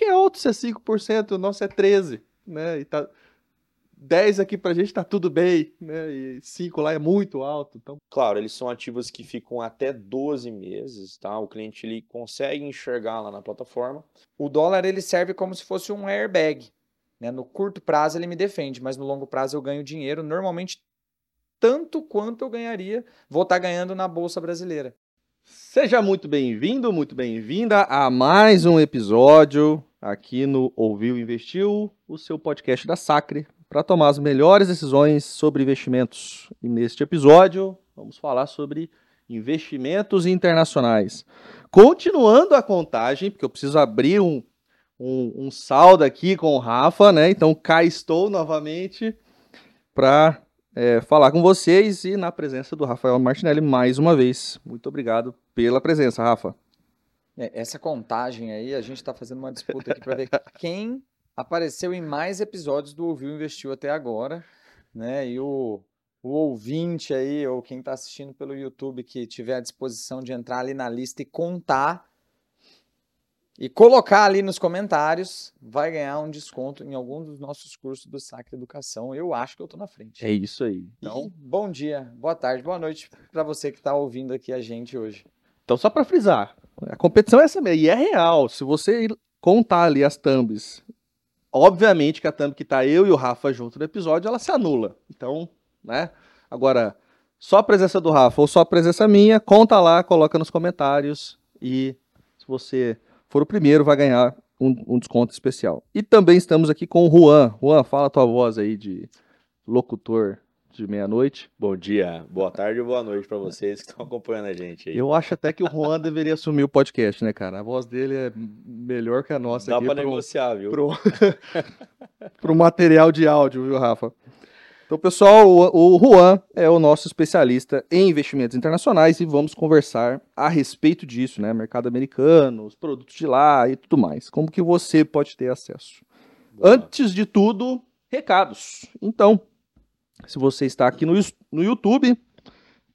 que é alto se é 5%, o nosso é 13%, né? E tá 10 aqui pra gente tá tudo bem, né? E 5 lá é muito alto. Então... Claro, eles são ativos que ficam até 12 meses, tá? O cliente ele consegue enxergar lá na plataforma. O dólar ele serve como se fosse um airbag. Né? No curto prazo ele me defende, mas no longo prazo eu ganho dinheiro, normalmente tanto quanto eu ganharia, vou estar tá ganhando na Bolsa Brasileira. Seja muito bem-vindo, muito bem-vinda a mais um episódio aqui no Ouviu Investiu, o seu podcast da Sacre, para tomar as melhores decisões sobre investimentos. E neste episódio, vamos falar sobre investimentos internacionais. Continuando a contagem, porque eu preciso abrir um, um, um saldo aqui com o Rafa, né? Então cá estou novamente para é, falar com vocês e na presença do Rafael Martinelli mais uma vez. Muito obrigado pela presença, Rafa. É, essa contagem aí, a gente está fazendo uma disputa aqui para ver quem apareceu em mais episódios do Ouviu Investiu até agora, né? E o, o ouvinte aí, ou quem está assistindo pelo YouTube que tiver à disposição de entrar ali na lista e contar e colocar ali nos comentários, vai ganhar um desconto em algum dos nossos cursos do Sacra Educação. Eu acho que eu estou na frente. É isso aí. Então, e... bom dia, boa tarde, boa noite para você que está ouvindo aqui a gente hoje. Então, só para frisar, a competição é essa mesmo, e é real. Se você contar ali as thumbs Obviamente que a thumb que tá eu e o Rafa junto no episódio, ela se anula. Então, né? Agora, só a presença do Rafa ou só a presença minha, conta lá, coloca nos comentários e se você for o primeiro, vai ganhar um, um desconto especial. E também estamos aqui com o Juan. Juan, fala a tua voz aí de locutor de meia-noite. Bom dia, boa tarde ou boa noite para vocês que estão acompanhando a gente aí. Eu acho até que o Juan deveria assumir o podcast, né, cara? A voz dele é melhor que a nossa Dá para negociar, viu? Pro... pro material de áudio, viu, Rafa? Então, pessoal, o, o Juan é o nosso especialista em investimentos internacionais e vamos conversar a respeito disso, né? Mercado americano, os produtos de lá e tudo mais. Como que você pode ter acesso? Boa. Antes de tudo, recados. Então, se você está aqui no, no YouTube,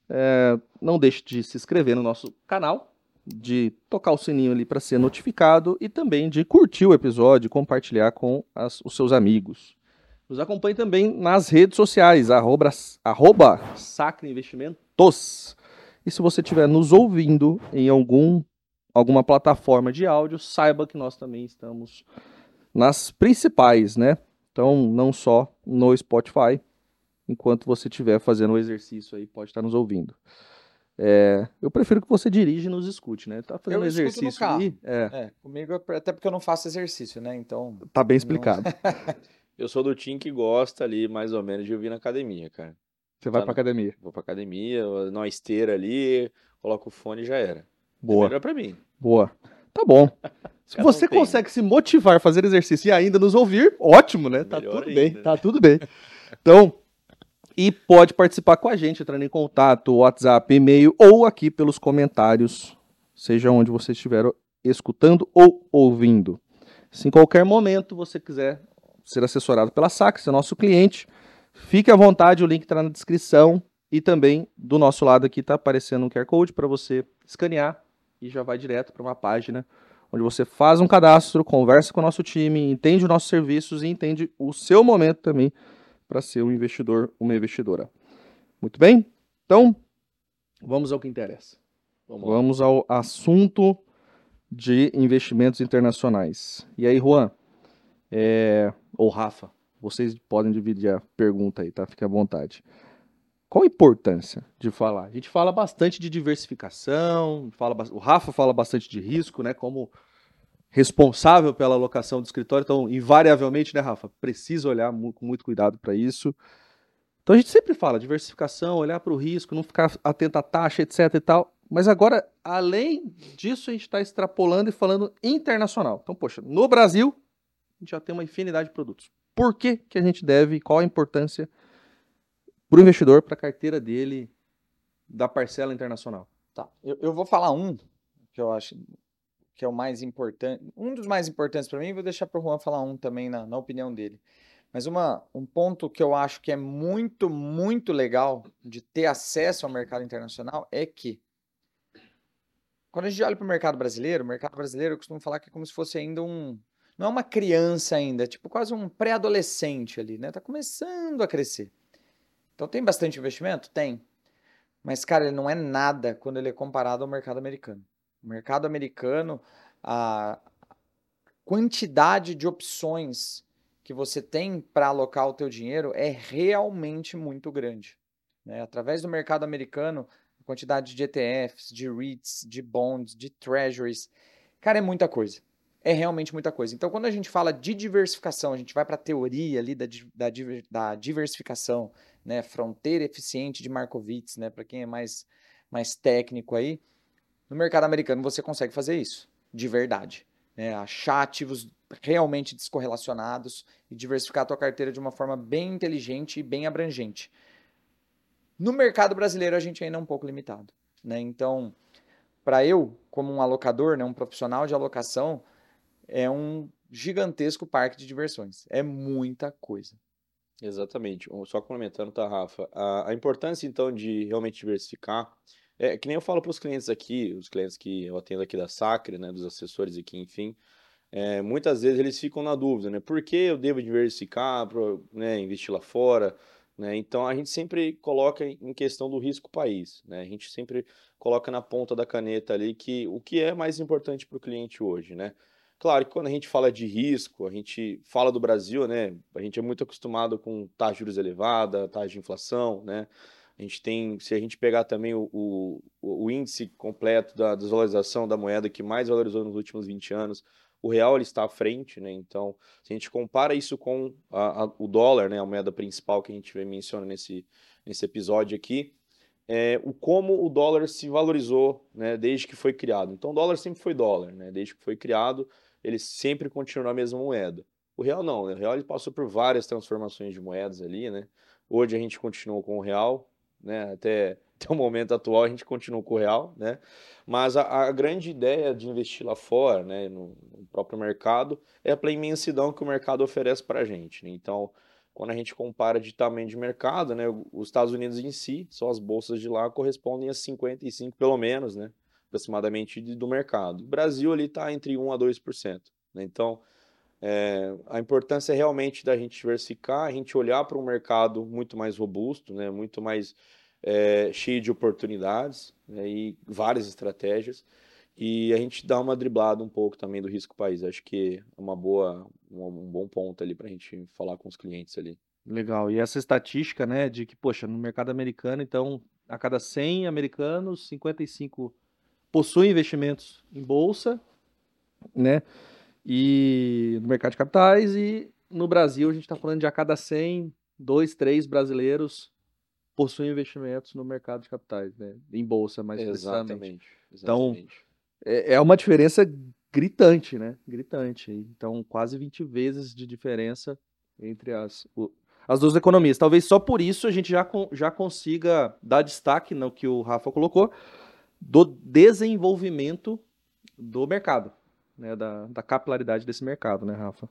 é, não deixe de se inscrever no nosso canal, de tocar o sininho ali para ser notificado e também de curtir o episódio e compartilhar com as, os seus amigos. Nos acompanhe também nas redes sociais, arroba, arroba Sacre Investimentos. E se você estiver nos ouvindo em algum, alguma plataforma de áudio, saiba que nós também estamos nas principais, né? Então, não só no Spotify, enquanto você estiver fazendo o exercício aí, pode estar nos ouvindo. É, eu prefiro que você dirija e nos escute, né? Tá fazendo eu exercício aí. É. é. comigo, é até porque eu não faço exercício, né? Então. Tá bem explicado. Não... eu sou do time que gosta ali, mais ou menos, de ouvir na academia, cara. Você vai tá pra academia? Vou pra academia, na esteira ali, coloco o fone e já era. Boa. É melhor pra mim. Boa. Tá bom. Se você consegue se motivar a fazer exercício e ainda nos ouvir, ótimo, né? Tá tudo ainda. bem, tá tudo bem. Então, e pode participar com a gente, entrando em contato, WhatsApp, e-mail ou aqui pelos comentários, seja onde você estiver escutando ou ouvindo. Se em qualquer momento você quiser ser assessorado pela SAC, ser nosso cliente, fique à vontade, o link está na descrição e também do nosso lado aqui está aparecendo um QR Code para você escanear e já vai direto para uma página onde você faz um cadastro, conversa com o nosso time, entende os nossos serviços e entende o seu momento também para ser um investidor, uma investidora. Muito bem? Então, vamos ao que interessa. Vamos, vamos ao assunto de investimentos internacionais. E aí, Juan, é... ou Rafa, vocês podem dividir a pergunta aí, tá? Fique à vontade. Qual a importância de falar? A gente fala bastante de diversificação, fala, o Rafa fala bastante de risco, né? Como responsável pela alocação do escritório, então, invariavelmente, né, Rafa, precisa olhar com muito cuidado para isso. Então, a gente sempre fala diversificação, olhar para o risco, não ficar atento à taxa, etc e tal. Mas agora, além disso, a gente está extrapolando e falando internacional. Então, poxa, no Brasil, a gente já tem uma infinidade de produtos. Por que, que a gente deve, qual a importância para o investidor, para a carteira dele, da parcela internacional? Tá, eu, eu vou falar um que eu acho que é o mais importante, um dos mais importantes para mim, vou deixar para o Juan falar um também na, na opinião dele. Mas uma, um ponto que eu acho que é muito, muito legal de ter acesso ao mercado internacional é que quando a gente olha para o mercado brasileiro, o mercado brasileiro eu costumo falar que é como se fosse ainda um não é uma criança ainda, é tipo quase um pré-adolescente ali, né? Tá começando a crescer. Então tem bastante investimento? Tem. Mas, cara, ele não é nada quando ele é comparado ao mercado americano. O mercado americano, a quantidade de opções que você tem para alocar o teu dinheiro é realmente muito grande. Né? Através do mercado americano, a quantidade de ETFs, de REITs, de bonds, de treasuries, cara, é muita coisa. É realmente muita coisa. Então, quando a gente fala de diversificação, a gente vai para a teoria ali da, da, da diversificação, né? Fronteira eficiente de Markowitz, né? Para quem é mais, mais técnico aí. No mercado americano você consegue fazer isso, de verdade. Né? Achar ativos realmente descorrelacionados e diversificar a tua carteira de uma forma bem inteligente e bem abrangente. No mercado brasileiro a gente ainda é um pouco limitado. Né? Então, para eu, como um alocador, né, um profissional de alocação, é um gigantesco parque de diversões. É muita coisa. Exatamente. Só complementando, tá, Rafa? A, a importância, então, de realmente diversificar, é que nem eu falo para os clientes aqui, os clientes que eu atendo aqui da Sacre, né, dos assessores aqui, enfim, é, muitas vezes eles ficam na dúvida, né? Por que eu devo diversificar, pro, né, investir lá fora? Né? Então, a gente sempre coloca em questão do risco país. Né? A gente sempre coloca na ponta da caneta ali que o que é mais importante para o cliente hoje, né? Claro que quando a gente fala de risco, a gente fala do Brasil, né? A gente é muito acostumado com taxa de juros elevada, taxa de inflação, né? A gente tem, se a gente pegar também o, o, o índice completo da desvalorização da moeda que mais valorizou nos últimos 20 anos, o real ele está à frente, né? Então, se a gente compara isso com a, a, o dólar, né, a moeda principal que a gente menciona nesse, nesse episódio aqui, é, o como o dólar se valorizou, né, desde que foi criado. Então, o dólar sempre foi dólar, né? Desde que foi criado, ele sempre continuou a mesma moeda. O real não, né? o real ele passou por várias transformações de moedas ali, né? Hoje a gente continua com o real, né? Até, até o momento atual a gente continua com o real, né? Mas a, a grande ideia de investir lá fora, né, no, no, próprio mercado, é pela imensidão que o mercado oferece para a gente. Né? Então, quando a gente compara de tamanho de mercado, né, os Estados Unidos em si, só as bolsas de lá correspondem a 55 pelo menos, né? aproximadamente do mercado. O Brasil ali está entre 1 a 2%. Né? Então, é, a importância é realmente da gente diversificar, a gente olhar para um mercado muito mais robusto, né? muito mais é, cheio de oportunidades né? e várias estratégias. E a gente dá uma driblada um pouco também do risco país. Acho que é uma boa, um, um bom ponto ali para a gente falar com os clientes ali. Legal. E essa estatística, né, de que, poxa, no mercado americano, então, a cada 100 americanos, 55 possui investimentos em bolsa, né? E no mercado de capitais e no Brasil a gente está falando de a cada 100, dois, três brasileiros possuem investimentos no mercado de capitais, né? Em bolsa, mais exatamente, Então é, é uma diferença gritante, né? Gritante. Então quase 20 vezes de diferença entre as as duas economias. Talvez só por isso a gente já, já consiga dar destaque no que o Rafa colocou, do desenvolvimento do mercado, né, da, da capilaridade desse mercado, né, Rafa?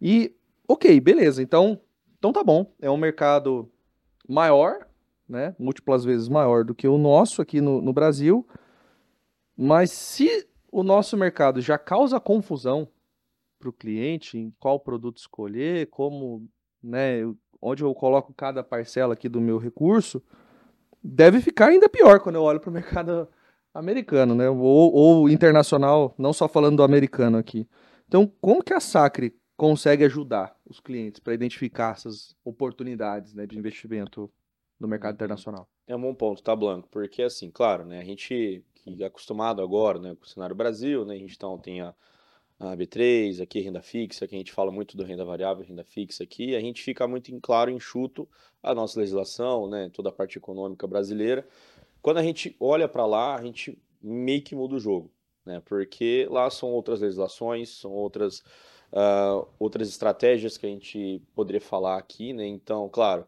E, ok, beleza, então, então tá bom, é um mercado maior, né, múltiplas vezes maior do que o nosso aqui no, no Brasil, mas se o nosso mercado já causa confusão para o cliente em qual produto escolher, como, né, onde eu coloco cada parcela aqui do meu recurso, deve ficar ainda pior quando eu olho para o mercado americano, né? Ou, ou, internacional, não só falando do americano aqui. Então, como que a Sacre consegue ajudar os clientes para identificar essas oportunidades né, de investimento no mercado internacional? É um bom ponto, tá, Blanco? Porque, assim, claro, né, a gente que é acostumado agora né, com o cenário Brasil, né, a gente então tem a, a B3, aqui renda fixa, que a gente fala muito do renda variável, renda fixa aqui, a gente fica muito em claro, enxuto a nossa legislação, né, toda a parte econômica brasileira. Quando a gente olha para lá, a gente meio que muda o jogo, né, porque lá são outras legislações, são outras, uh, outras estratégias que a gente poderia falar aqui, né, então, claro,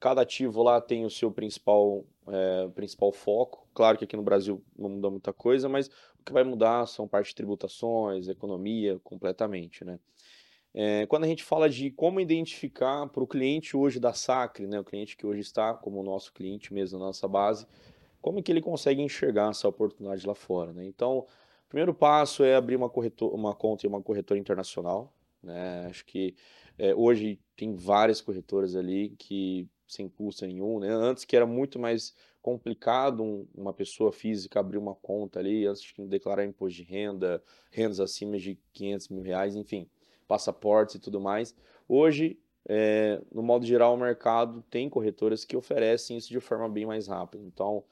cada ativo lá tem o seu principal, é, principal foco, claro que aqui no Brasil não muda muita coisa, mas que vai mudar são parte de tributações, economia, completamente, né? É, quando a gente fala de como identificar para o cliente hoje da Sacre, né, o cliente que hoje está como nosso cliente mesmo nossa base, como que ele consegue enxergar essa oportunidade lá fora, né? Então, Primeiro passo é abrir uma, corretor, uma conta em uma corretora internacional. Né? Acho que é, hoje tem várias corretoras ali que sem custo nenhum. Né? Antes que era muito mais complicado um, uma pessoa física abrir uma conta ali, antes de declarar imposto de renda, rendas acima de 500 mil reais, enfim, passaportes e tudo mais. Hoje, é, no modo geral, o mercado tem corretoras que oferecem isso de forma bem mais rápida. Então,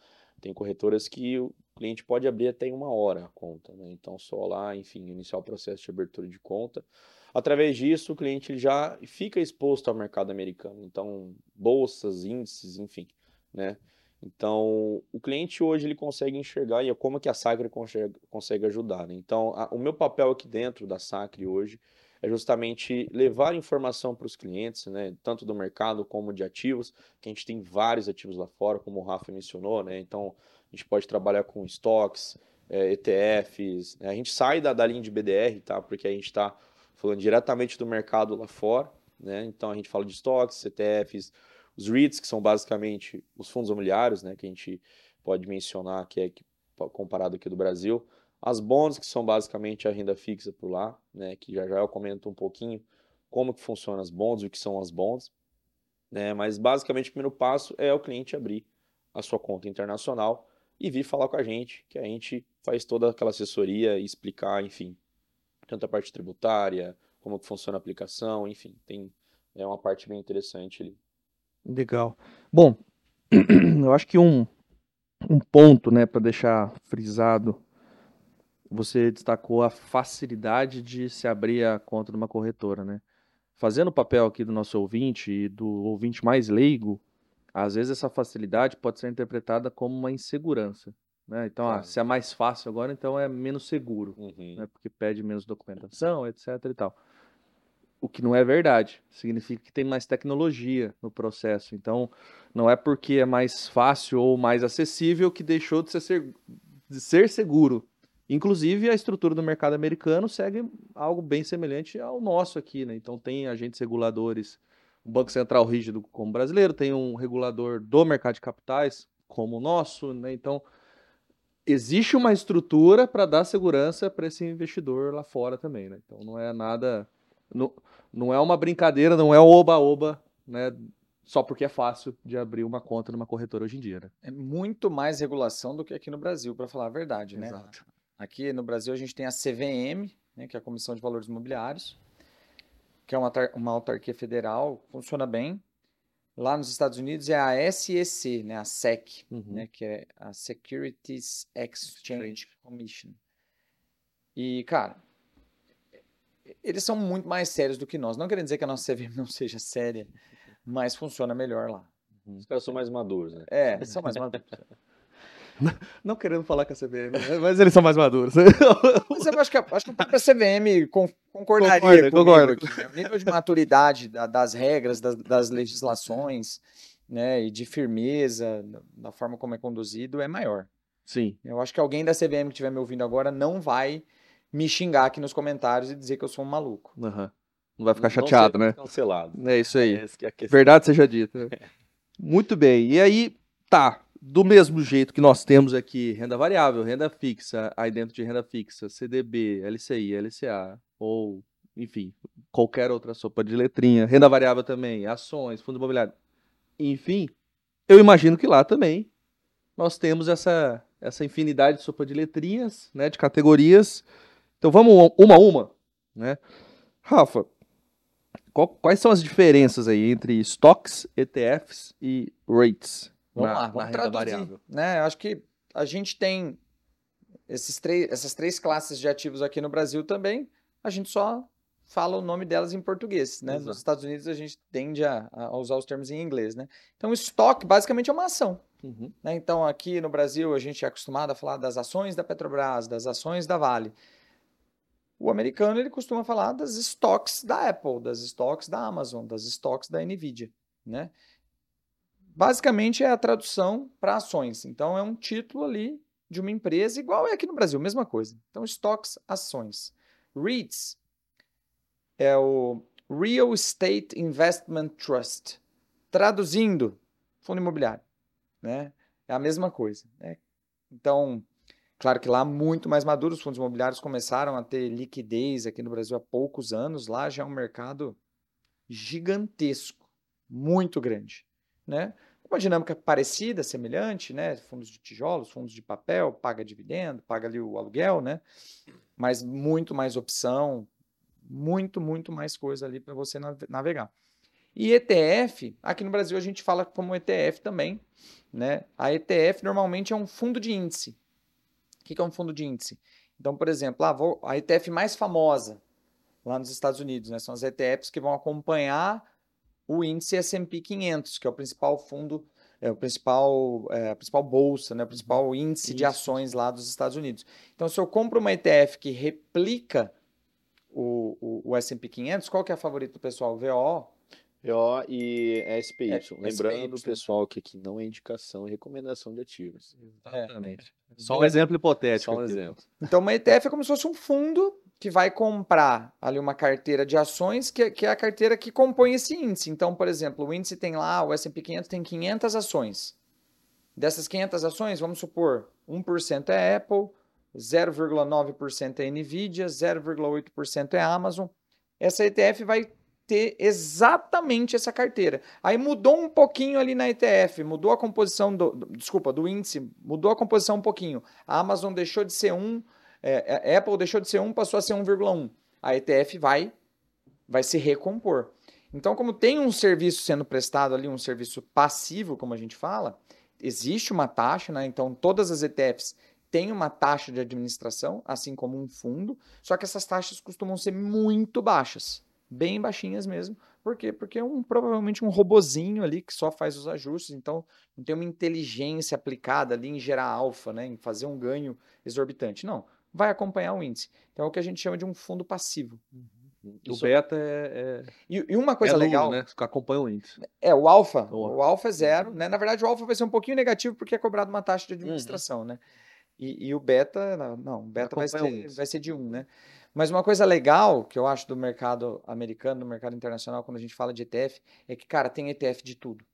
tem corretoras que o cliente pode abrir até em uma hora a conta. Né? Então, só lá, enfim, iniciar o processo de abertura de conta. Através disso, o cliente já fica exposto ao mercado americano. Então, bolsas, índices, enfim, né? Então, o cliente hoje ele consegue enxergar e é como que a Sacre consegue, consegue ajudar. Né? Então, a, o meu papel aqui dentro da Sacre hoje é justamente levar informação para os clientes, né, tanto do mercado como de ativos, que a gente tem vários ativos lá fora, como o Rafa mencionou, né, então a gente pode trabalhar com estoques, é, ETFs, né, a gente sai da, da linha de BDR, tá, porque a gente está falando diretamente do mercado lá fora, né, então a gente fala de estoques, ETFs, os REITs, que são basicamente os fundos imobiliários, né, que a gente pode mencionar que é comparado aqui do Brasil, as bonds, que são basicamente a renda fixa por lá, né, que já já eu comento um pouquinho como que funcionam as bonds, o que são as bonds, né, mas basicamente o primeiro passo é o cliente abrir a sua conta internacional e vir falar com a gente, que a gente faz toda aquela assessoria e explicar, enfim, tanto a parte tributária, como que funciona a aplicação, enfim, tem é uma parte bem interessante ali. Legal. Bom, eu acho que um, um ponto, né, para deixar frisado você destacou a facilidade de se abrir a conta de uma corretora, né? Fazendo o papel aqui do nosso ouvinte e do ouvinte mais leigo, às vezes essa facilidade pode ser interpretada como uma insegurança. Né? Então, ah, se é mais fácil agora, então é menos seguro, uhum. né? porque pede menos documentação, etc. e tal. O que não é verdade. Significa que tem mais tecnologia no processo. Então, não é porque é mais fácil ou mais acessível que deixou de ser, de ser seguro. Inclusive, a estrutura do mercado americano segue algo bem semelhante ao nosso aqui, né? Então, tem agentes reguladores, um Banco Central rígido como o brasileiro, tem um regulador do mercado de capitais como o nosso, né? Então, existe uma estrutura para dar segurança para esse investidor lá fora também, né? Então, não é nada. Não, não é uma brincadeira, não é o oba-oba, né? Só porque é fácil de abrir uma conta numa corretora hoje em dia, né? É muito mais regulação do que aqui no Brasil, para falar a verdade, né? Exato. Aqui no Brasil a gente tem a CVM, né, que é a Comissão de Valores Imobiliários, que é uma, uma autarquia federal, funciona bem. Lá nos Estados Unidos é a SEC, né, a SEC, uhum. né, que é a Securities Exchange Commission. E, cara, eles são muito mais sérios do que nós. Não querendo dizer que a nossa CVM não seja séria, mas funciona melhor lá. Os caras são mais maduros, né? É, são mais maduros. Não querendo falar com a CVM, né? mas eles são mais maduros. Mas eu acho que, acho que a própria CVM concordaria concordo, concordo. Né? O nível de maturidade das regras, das, das, legislações, né, e de firmeza da forma como é conduzido é maior. Sim. Eu acho que alguém da CVM que estiver me ouvindo agora não vai me xingar aqui nos comentários e dizer que eu sou um maluco. Uhum. Não vai ficar chateado, né? Cancelado. É isso aí. É Verdade seja dita. Muito bem. E aí, tá do mesmo jeito que nós temos aqui renda variável, renda fixa, aí dentro de renda fixa, CDB, LCI, LCA, ou, enfim, qualquer outra sopa de letrinha, renda variável também, ações, fundo imobiliário, enfim, eu imagino que lá também nós temos essa, essa infinidade de sopa de letrinhas, né, de categorias. Então vamos uma a uma, né? Rafa, qual, quais são as diferenças aí entre stocks, ETFs e rates? Vamos na, lá, vamos traduzir. Variável. Né? Acho que a gente tem esses três, essas três classes de ativos aqui no Brasil também, a gente só fala o nome delas em português, né? Nos Estados Unidos a gente tende a, a, usar os termos em inglês, né? Então, estoque basicamente é uma ação. Uhum. Né? Então, aqui no Brasil a gente é acostumado a falar das ações da Petrobras, das ações da Vale. O americano ele costuma falar das estoques da Apple, das estoques da Amazon, das estoques da Nvidia, né? Basicamente é a tradução para ações. Então é um título ali de uma empresa, igual é aqui no Brasil, mesma coisa. Então, estoques, ações. REITs é o Real Estate Investment Trust. Traduzindo, fundo imobiliário. Né? É a mesma coisa. Né? Então, Claro que lá muito mais maduro, os fundos imobiliários começaram a ter liquidez aqui no Brasil há poucos anos, lá já é um mercado gigantesco, muito grande, né? Uma dinâmica parecida, semelhante, né? Fundos de tijolos, fundos de papel, paga dividendo, paga ali o aluguel, né? Mas muito mais opção, muito, muito mais coisa ali para você navegar. E ETF, aqui no Brasil a gente fala como ETF também, né? A ETF normalmente é um fundo de índice. O que é um fundo de índice? Então, por exemplo, ah, a ETF mais famosa lá nos Estados Unidos, né? São as ETFs que vão acompanhar o índice S&P 500, que é o principal fundo, é o principal, é, a principal bolsa, né, o principal uhum. índice Isso. de ações lá dos Estados Unidos. Então, se eu compro uma ETF que replica o, o, o S&P 500, qual que é a favorita do pessoal? VO? VO e SPY. É, Lembrando, SPY. pessoal, que aqui não é indicação e recomendação de ativos. Exatamente. É. Só um exemplo hipotético. Só um exemplo. Então, uma ETF é como se fosse um fundo que vai comprar ali uma carteira de ações, que, que é a carteira que compõe esse índice. Então, por exemplo, o índice tem lá, o S&P 500 tem 500 ações. Dessas 500 ações, vamos supor, 1% é Apple, 0,9% é Nvidia, 0,8% é Amazon. Essa ETF vai ter exatamente essa carteira. Aí mudou um pouquinho ali na ETF, mudou a composição do, do desculpa, do índice, mudou a composição um pouquinho. A Amazon deixou de ser 1, é, a Apple deixou de ser 1, passou a ser 1,1. A ETF vai, vai se recompor. Então, como tem um serviço sendo prestado ali, um serviço passivo, como a gente fala, existe uma taxa, né? Então, todas as ETFs têm uma taxa de administração, assim como um fundo, só que essas taxas costumam ser muito baixas, bem baixinhas mesmo. Por quê? Porque é um, provavelmente um robozinho ali que só faz os ajustes, então não tem uma inteligência aplicada ali em gerar alfa, né? em fazer um ganho exorbitante. Não vai acompanhar o índice. Então é o que a gente chama de um fundo passivo. Uhum. O beta é, é, E, e, uma coisa é legal. né? Que acompanha o índice. É, o alfa. O, o alfa é zero. Né? Na verdade, o alfa vai ser um pouquinho negativo porque é cobrado uma taxa de administração, uhum. né? E, e, o beta, não, o beta vai ser, vai ser de um, né? Mas uma coisa legal que eu acho do mercado americano, do mercado internacional, quando a gente fala de ETF, é que, cara, tem ETF de tudo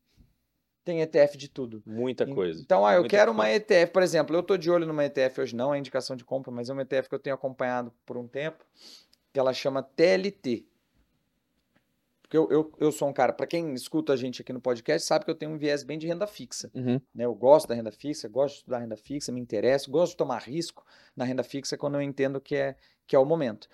tem ETF de tudo. Muita coisa. Então, ah, eu Muita quero coisa. uma ETF, por exemplo, eu estou de olho numa ETF hoje, não é indicação de compra, mas é uma ETF que eu tenho acompanhado por um tempo, que ela chama TLT. Porque eu, eu, eu sou um cara, para quem escuta a gente aqui no podcast, sabe que eu tenho um viés bem de renda fixa. Uhum. Né? Eu gosto da renda fixa, gosto de estudar renda fixa, me interesso, gosto de tomar risco na renda fixa quando eu entendo que é, que é o momento.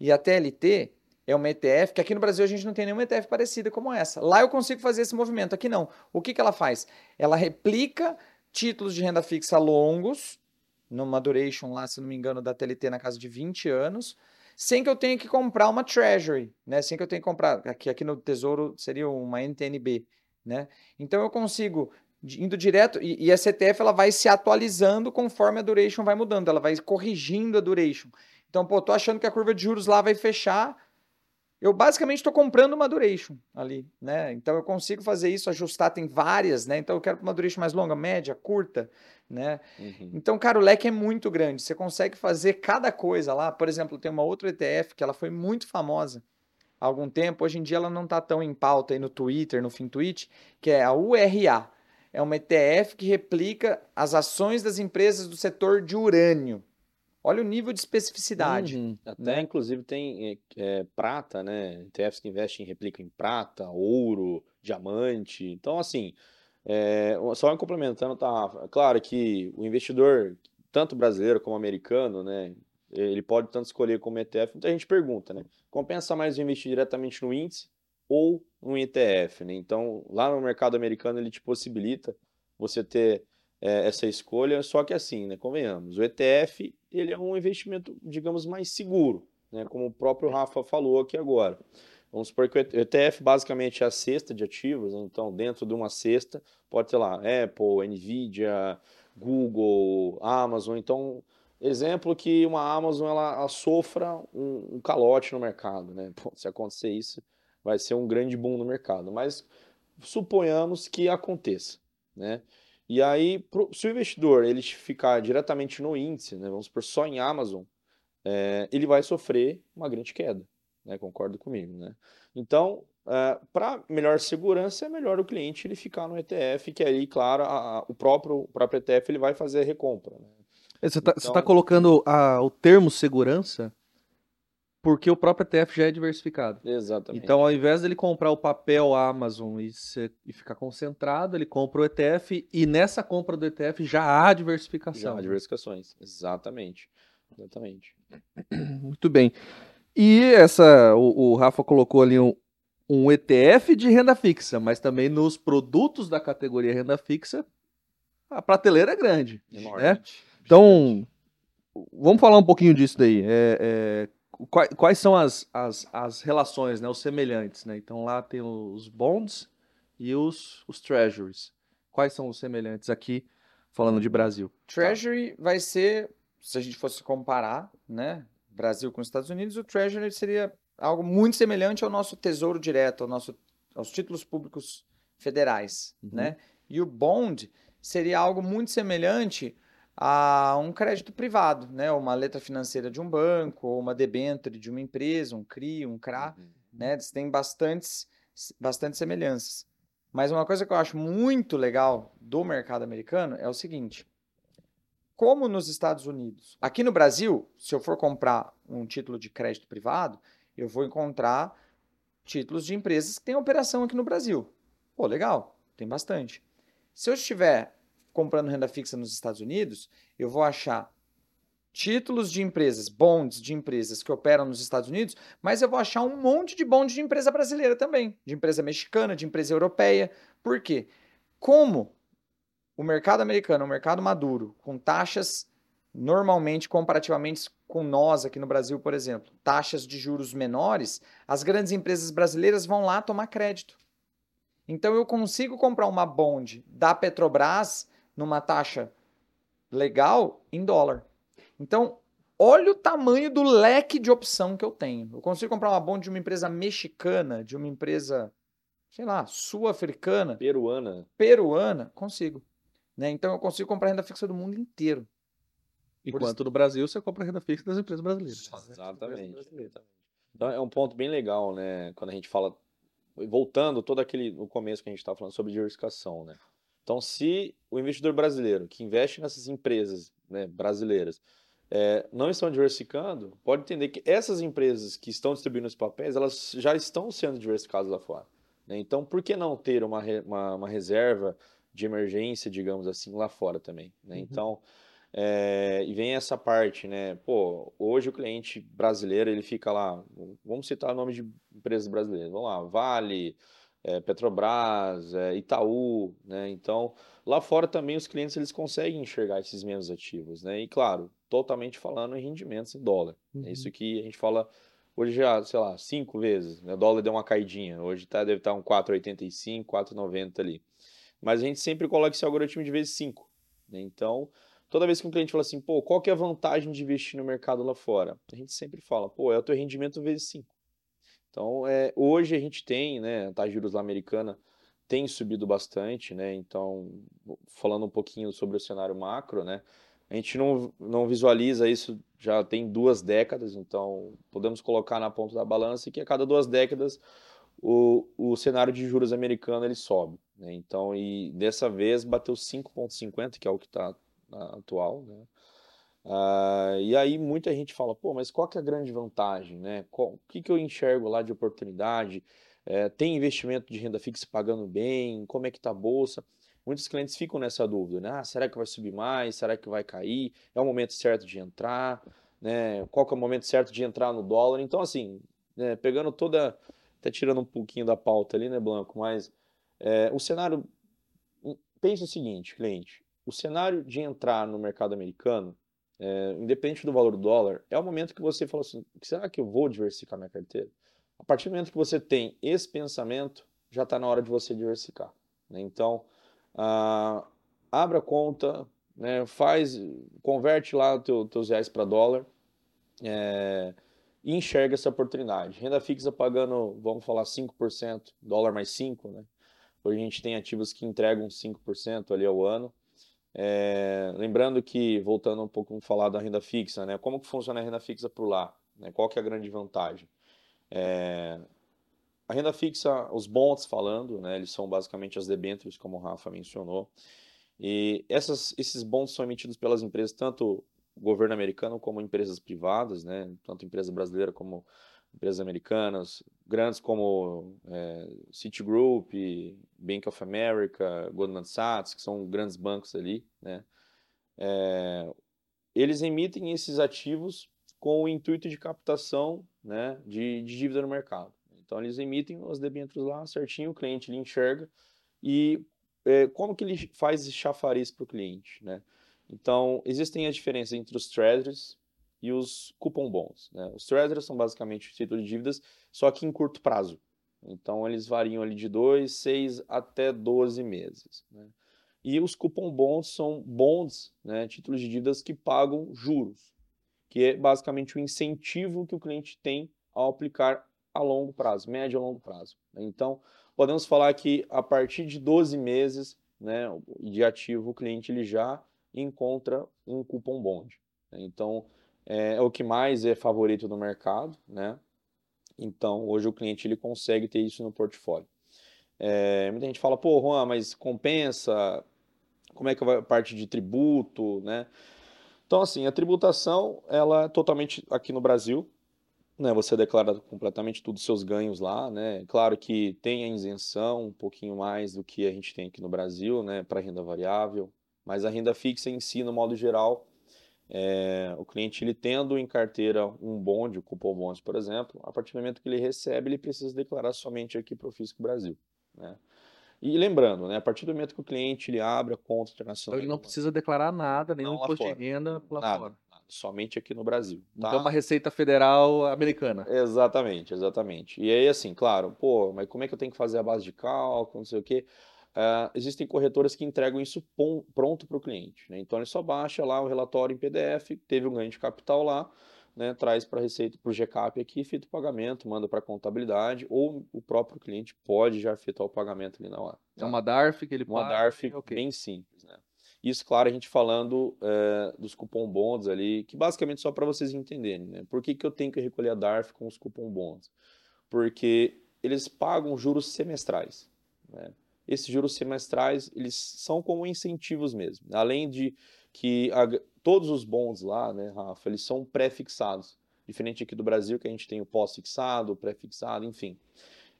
E a TLT, é uma ETF, que aqui no Brasil a gente não tem nenhuma ETF parecida como essa. Lá eu consigo fazer esse movimento, aqui não. O que, que ela faz? Ela replica títulos de renda fixa longos, numa duration lá, se não me engano, da TLT na casa de 20 anos, sem que eu tenha que comprar uma Treasury, né? Sem que eu tenha que comprar, aqui, aqui no Tesouro seria uma NTNB, né? Então eu consigo indo direto e, e essa ETF ela vai se atualizando conforme a duration vai mudando, ela vai corrigindo a duration. Então, pô, tô achando que a curva de juros lá vai fechar, eu basicamente estou comprando uma duration ali, né? Então eu consigo fazer isso, ajustar, tem várias, né? Então eu quero uma duration mais longa, média, curta, né? Uhum. Então, cara, o leque é muito grande. Você consegue fazer cada coisa lá. Por exemplo, tem uma outra ETF que ela foi muito famosa há algum tempo. Hoje em dia ela não está tão em pauta aí no Twitter, no FinTwitch, que é a URA. É uma ETF que replica as ações das empresas do setor de urânio. Olha o nível de especificidade. Uhum. Até, né? inclusive, tem é, prata, né? ETFs que investem em replica em prata, ouro, diamante. Então, assim, é, só complementando, tá? Claro que o investidor, tanto brasileiro como americano, né? Ele pode tanto escolher como ETF. Muita gente pergunta, né? Compensa mais investir diretamente no índice ou no ETF, né? Então, lá no mercado americano, ele te possibilita você ter é, essa escolha, só que assim, né, convenhamos, o ETF ele é um investimento, digamos, mais seguro, né, como o próprio Rafa falou aqui agora. Vamos supor que o ETF basicamente é a cesta de ativos, né, então dentro de uma cesta pode ter lá Apple, Nvidia, Google, Amazon, então exemplo que uma Amazon ela, ela sofra um, um, calote no mercado, né? Pô, se acontecer isso, vai ser um grande boom no mercado, mas suponhamos que aconteça, né? E aí, pro, se o investidor ele ficar diretamente no índice, né, vamos por só em Amazon, é, ele vai sofrer uma grande queda. Né, concordo comigo. Né? Então, é, para melhor segurança, é melhor o cliente ele ficar no ETF, que aí, claro, a, a, o, próprio, o próprio ETF ele vai fazer a recompra. Né? Você está então, tá colocando a, o termo segurança porque o próprio ETF já é diversificado. Exatamente. Então, ao invés dele comprar o papel Amazon e, ser, e ficar concentrado, ele compra o ETF e nessa compra do ETF já há diversificação. Já há diversificações, exatamente. Exatamente. Muito bem. E essa, o, o Rafa colocou ali um, um ETF de renda fixa, mas também nos produtos da categoria renda fixa, a prateleira é grande. Enorme. Né? Então, vamos falar um pouquinho disso daí. É, é, quais, quais, são as, as, as relações, né, os semelhantes? Né? Então, lá tem os bonds e os, os treasuries. Quais são os semelhantes aqui, falando de Brasil? Treasury tá. vai ser, se a gente fosse comparar, né, Brasil com os Estados Unidos, o Treasury seria algo muito semelhante ao nosso Tesouro Direto, ao nosso, aos títulos públicos federais, uhum. né? E o bond seria algo muito semelhante a um crédito privado, né? Uma letra financeira de um banco, ou uma debênture de uma empresa, um CRI, um CRA, uhum. né? Eles têm bastantes, bastante semelhanças. Mas uma coisa que eu acho muito legal do mercado americano é o seguinte: como nos Estados Unidos, aqui no Brasil, se eu for comprar um título de crédito privado, eu vou encontrar títulos de empresas que têm operação aqui no Brasil. Pô, legal, tem bastante. Se eu estiver comprando renda fixa nos Estados Unidos, eu vou achar títulos de empresas, bonds de empresas que operam nos Estados Unidos, mas eu vou achar um monte de bonds de empresa brasileira também, de empresa mexicana, de empresa europeia. Por quê? Como o mercado americano um mercado maduro, com taxas normalmente comparativamente com nós aqui no Brasil, por exemplo, taxas de juros menores, as grandes empresas brasileiras vão lá tomar crédito. Então eu consigo comprar uma bond da Petrobras numa taxa legal em dólar. Então, olha o tamanho do leque de opção que eu tenho. Eu consigo comprar uma bond de uma empresa mexicana, de uma empresa, sei lá, sul-africana, peruana. Peruana, consigo. Né? Então eu consigo comprar renda fixa do mundo inteiro. Enquanto no Brasil você compra renda fixa das empresas brasileiras. Exatamente. Então é um ponto bem legal, né? Quando a gente fala, voltando todo aquele no começo que a gente estava falando sobre diversificação, né? Então, se o investidor brasileiro que investe nessas empresas né, brasileiras é, não estão diversificando, pode entender que essas empresas que estão distribuindo os papéis, elas já estão sendo diversificadas lá fora. Né? Então, por que não ter uma, uma, uma, reserva de emergência, digamos assim, lá fora também? Né? Uhum. Então, é, e vem essa parte, né? Pô, hoje o cliente brasileiro, ele fica lá, vamos citar o nome de empresas brasileiras, vamos lá, Vale, é, Petrobras, é, Itaú, né? Então, lá fora também os clientes eles conseguem enxergar esses mesmos ativos, né? E claro, totalmente falando em rendimentos em dólar. É uhum. É isso que a gente fala hoje já, sei lá, cinco vezes, né? O dólar deu uma caidinha, hoje tá, deve estar tá um 4,85, 4,90 ali. Mas a gente sempre coloca esse algoritmo de vezes 5. Né? Então, toda vez que um cliente fala assim, pô, qual que é a vantagem de investir no mercado lá fora? A gente sempre fala, pô, é o teu rendimento vezes 5. Então, é, hoje a gente tem, né, a taxa de juros lá americana tem subido bastante, né, então, falando um pouquinho sobre o cenário macro, né, a gente não, não visualiza isso já tem duas décadas, então podemos colocar na ponta da balança que a cada duas décadas o, o cenário de juros americano ele sobe. Né? Então, e dessa vez bateu 5,50, que é o que está atual, né? Uh, e aí muita gente fala, pô, mas qual que é a grande vantagem, né? Qual, o que, que eu enxergo lá de oportunidade? É, tem investimento de renda fixa pagando bem? Como é que tá a bolsa? Muitos clientes ficam nessa dúvida, né? Ah, será que vai subir mais? Será que vai cair? É o momento certo de entrar? Né? Qual que é o momento certo de entrar no dólar? Então, assim, né, pegando toda... Até tirando um pouquinho da pauta ali, né, Blanco? Mas é, o cenário... Hum, Pense o seguinte, cliente o cenário de entrar no mercado americano, é, independente do valor do dólar, é o momento que você fala assim: será que eu vou diversificar minha carteira? A partir do momento que você tem esse pensamento, já está na hora de você diversificar. Né? Então, ah, abra conta, né? faz, converte lá teu, teus reais para dólar é, e enxerga essa oportunidade. Renda fixa pagando, vamos falar, 5%, dólar mais 5%. Né? Hoje a gente tem ativos que entregam 5% ali ao ano. É, lembrando que, voltando um pouco falar da renda fixa, né, como que funciona a renda fixa por lá? Né, qual que é a grande vantagem? É, a renda fixa, os bonds falando, né, eles são basicamente as debêntures, como o Rafa mencionou, E essas, esses bons são emitidos pelas empresas, tanto governo americano como empresas privadas, né? tanto empresa brasileira como empresas americanas, grandes como é, Citigroup, Bank of America, Goldman Sachs, que são grandes bancos ali, né? É, eles emitem esses ativos com o intuito de captação né, de, de dívida no mercado. Então eles emitem os debêntures lá certinho, o cliente ele enxerga e é, como que ele faz esse chafariz para o cliente, né? Então existem as diferenças entre os treasuries e os coupon bonds. Né? Os treasuries são basicamente títulos de dívidas, só que em curto prazo. Então eles variam ali de 2, 6 até 12 meses. Né? E os coupon bonds são bonds, né, títulos de dívidas que pagam juros, que é basicamente o incentivo que o cliente tem ao aplicar a longo prazo, médio a longo prazo. Então, podemos falar que a partir de 12 meses né, de ativo, o cliente ele já encontra um cupom bond. Então, é, é o que mais é favorito no mercado, né? Então, hoje o cliente ele consegue ter isso no portfólio. É, muita gente fala, pô, Juan, mas compensa? Como é que vai a parte de tributo, né? Então, assim, a tributação, ela é totalmente aqui no Brasil, né? Você declara completamente todos os seus ganhos lá, né? Claro que tem a isenção um pouquinho mais do que a gente tem aqui no Brasil, né? Para renda variável, mas a renda fixa em si, no modo geral, é, o cliente ele tendo em carteira um bonde, o cupom bonde, por exemplo, a partir do momento que ele recebe, ele precisa declarar somente aqui para o Fisco Brasil. Né? E lembrando, né, a partir do momento que o cliente ele abre a conta internacional. Então ele não precisa declarar nada, nenhum imposto de renda lá nada, fora. Nada, somente aqui no Brasil. Tá? Então uma Receita Federal americana. Exatamente, exatamente. E aí, assim, claro, pô, mas como é que eu tenho que fazer a base de cálculo, não sei o quê. Uh, existem corretoras que entregam isso pronto para o cliente. Né? Então ele só baixa lá o relatório em PDF, teve um ganho de capital lá, né? traz para a Receita, para o GCAP aqui, feito o pagamento, manda para a contabilidade, ou o próprio cliente pode já efetuar o pagamento ali na hora. Tá? É uma DARF que ele Uma paga, DARF okay. bem simples. Né? Isso, claro, a gente falando é, dos cupom bonds ali, que basicamente só para vocês entenderem. Né? Por que, que eu tenho que recolher a DARF com os cupom bonds? Porque eles pagam juros semestrais. Né? Esses juros semestrais eles são como incentivos mesmo. Além de que a, todos os bons lá, né, Rafa, eles são pré-fixados. Diferente aqui do Brasil, que a gente tem o pós-fixado, o pré-fixado, enfim.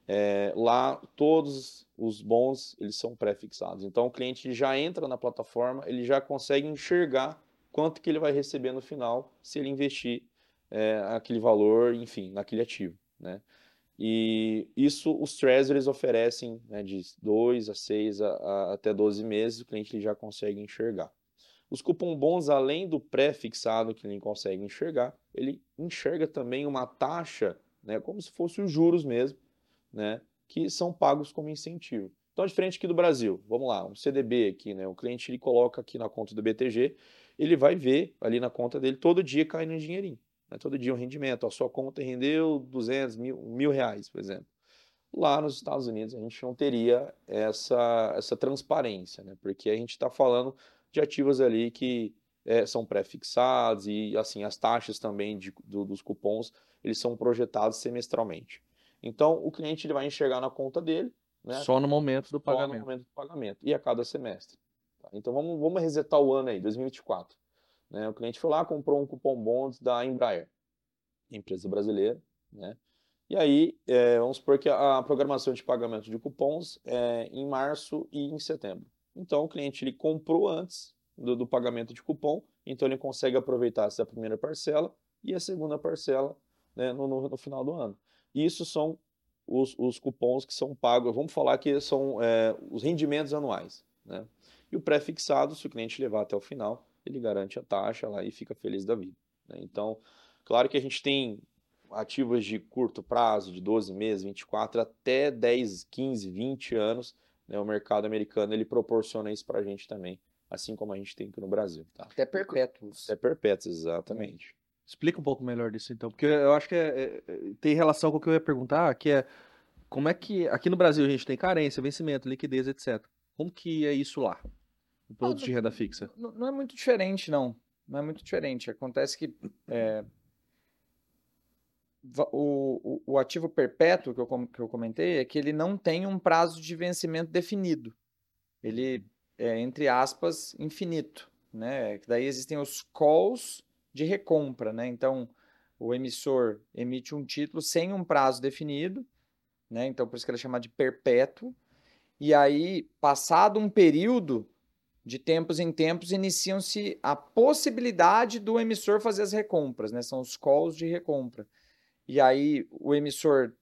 É, lá, todos os bons, eles são pré-fixados. Então, o cliente já entra na plataforma, ele já consegue enxergar quanto que ele vai receber no final se ele investir é, aquele valor, enfim, naquele ativo, né? E isso os treasuries oferecem né, de 2 a 6 a, a, até 12 meses, o cliente já consegue enxergar. Os cupom bons, além do pré-fixado que ele consegue enxergar, ele enxerga também uma taxa, né, como se fosse os juros mesmo, né, que são pagos como incentivo. Então, diferente aqui do Brasil, vamos lá, um CDB aqui, né, o cliente ele coloca aqui na conta do BTG, ele vai ver ali na conta dele todo dia caindo um dinheirinho. Né? Todo dia um rendimento. A sua conta rendeu 200 mil, mil reais, por exemplo. Lá nos Estados Unidos a gente não teria essa, essa transparência, né? porque a gente está falando de ativos ali que é, são pré-fixados e assim as taxas também de, do, dos cupons eles são projetados semestralmente. Então o cliente ele vai enxergar na conta dele né? só no momento do pagamento. Só no momento do pagamento e a cada semestre. Tá? Então vamos, vamos resetar o ano aí, 2024. Né? O cliente foi lá, comprou um cupom bônus da Embraer, empresa brasileira. Né? E aí, é, vamos supor que a, programação de pagamento de cupons é em março e em setembro. Então, o cliente ele comprou antes do, do pagamento de cupom, então ele consegue aproveitar essa primeira parcela e a segunda parcela né, no, no, no, final do ano. Isso são os, os, cupons que são pagos, vamos falar que são é, os rendimentos anuais. Né? E o pré-fixado, se o cliente levar até o final, ele garante a taxa lá e fica feliz da vida. Né? Então, claro que a gente tem ativos de curto prazo, de 12 meses, 24, até 10, 15, 20 anos. Né? O mercado americano ele proporciona isso para a gente também, assim como a gente tem aqui no Brasil. Tá? Até perpétuos. Até perpétuos, exatamente. Explica um pouco melhor disso então, porque eu acho que é, é, é, tem relação com o que eu ia perguntar, que é como é que aqui no Brasil a gente tem carência, vencimento, liquidez, etc. Como que é isso lá? O produto de renda fixa? Não, não, é muito diferente, não. Não é muito diferente. Acontece que é, o, o, o, ativo perpétuo que eu, que eu comentei é que ele não tem um prazo de vencimento definido. Ele é, entre aspas, infinito, né? Daí existem os calls de recompra, né? Então, o emissor emite um título sem um prazo definido, né? Então, por isso que ele é chamado de perpétuo. E aí, passado um período, de tempos em tempos, iniciam-se a possibilidade do emissor fazer as recompras, né? São os calls de recompra. E aí, o emissor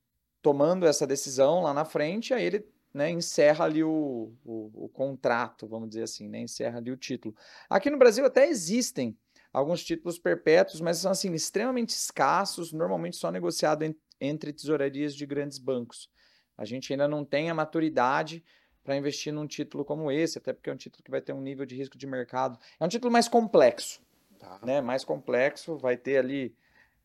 tomando essa decisão lá na frente, aí ele né, encerra ali o, o, o, contrato, vamos dizer assim, né? Encerra ali o título. Aqui no Brasil até existem alguns títulos perpétuos, mas são assim extremamente escassos, normalmente só negociado en entre tesourarias de grandes bancos. A gente ainda não tem a maturidade para investir num título como esse, até porque é um título que vai ter um nível de risco de mercado. É um título mais complexo, tá. né? Mais complexo, vai ter ali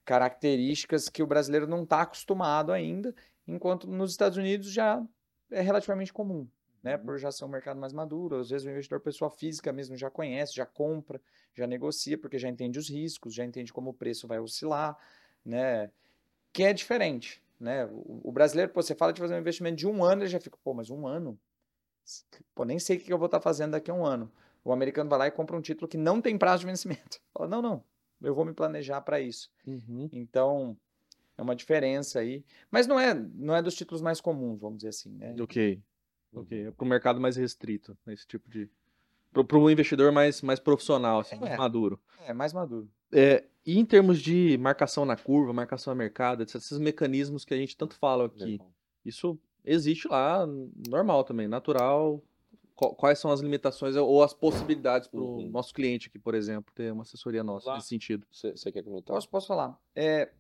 características que o brasileiro não está acostumado ainda, enquanto nos Estados Unidos já é relativamente comum, né? Uhum. Por já ser um mercado mais maduro, às vezes o investidor pessoa física mesmo já conhece, já compra, já negocia, porque já entende os riscos, já entende como o preço vai oscilar, né? Que é diferente, né? O, o brasileiro, pô, você fala de fazer um investimento de um ano, ele já fica, pô, mas um ano? Pô, nem sei o que eu vou estar tá fazendo daqui a um ano. O americano vai lá e compra um título que não tem prazo de vencimento. Fala, não, não, eu vou me planejar para isso. Uhum. Então, é uma diferença aí. Mas não é, não é dos títulos mais comuns, vamos dizer assim, né? Ok. Ok. É para o mercado mais restrito, esse tipo de. Para o investidor mais, mais profissional, assim, é, mais maduro. É, mais maduro. É, e em termos de marcação na curva, marcação a mercado, esses mecanismos que a gente tanto fala aqui, isso existe lá, normal também, natural. Quais são as limitações ou as possibilidades para o uhum. nosso cliente aqui, por exemplo, ter uma assessoria nossa lá. nesse sentido? Você quer comentar? Posso, posso falar. É,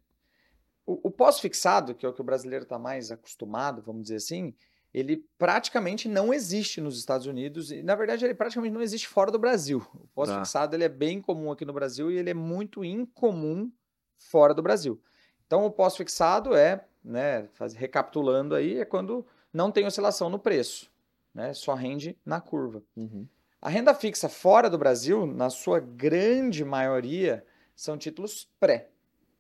o, o pós-fixado, que é o que o brasileiro está mais acostumado, vamos dizer assim, ele praticamente não existe nos Estados Unidos e, na verdade, ele praticamente não existe fora do Brasil. O pós-fixado ele é bem comum aqui no Brasil e ele é muito incomum fora do Brasil. Então, o pós-fixado é, né, faz, recapitulando aí, é quando não tem oscilação no preço, né, só rende na curva. Uhum. A renda fixa fora do Brasil, na sua grande maioria, são títulos pré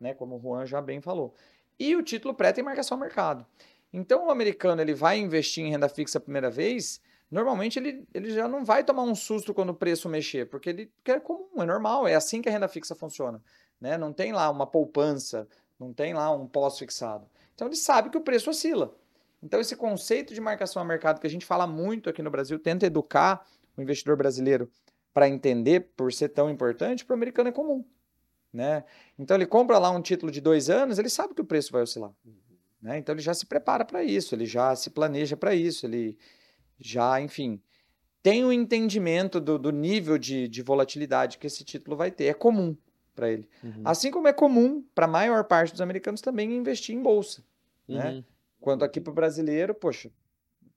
né, como o Juan já bem falou. E o título pré tem marcação ao mercado. Então, o americano ele vai investir em renda fixa a primeira vez, normalmente ele, ele já não vai tomar um susto quando o preço mexer, porque ele porque é comum, é normal, é assim que a renda fixa funciona. Né? Não tem lá uma poupança, não tem lá um pós-fixado. Então, ele sabe que o preço oscila. Então, esse conceito de marcação a mercado que a gente fala muito aqui no Brasil, tenta educar o investidor brasileiro para entender, por ser tão importante, para o americano é comum. Né? Então ele compra lá um título de dois anos, ele sabe que o preço vai oscilar. Né? Então ele já se prepara para isso, ele já se planeja para isso, ele já, enfim, tem o um entendimento do, do nível de, de, volatilidade que esse título vai ter. É comum para ele. Uhum. Assim como é comum para a maior parte dos americanos também investir em bolsa. Né? Uhum. Né? Quanto aqui para o brasileiro, poxa,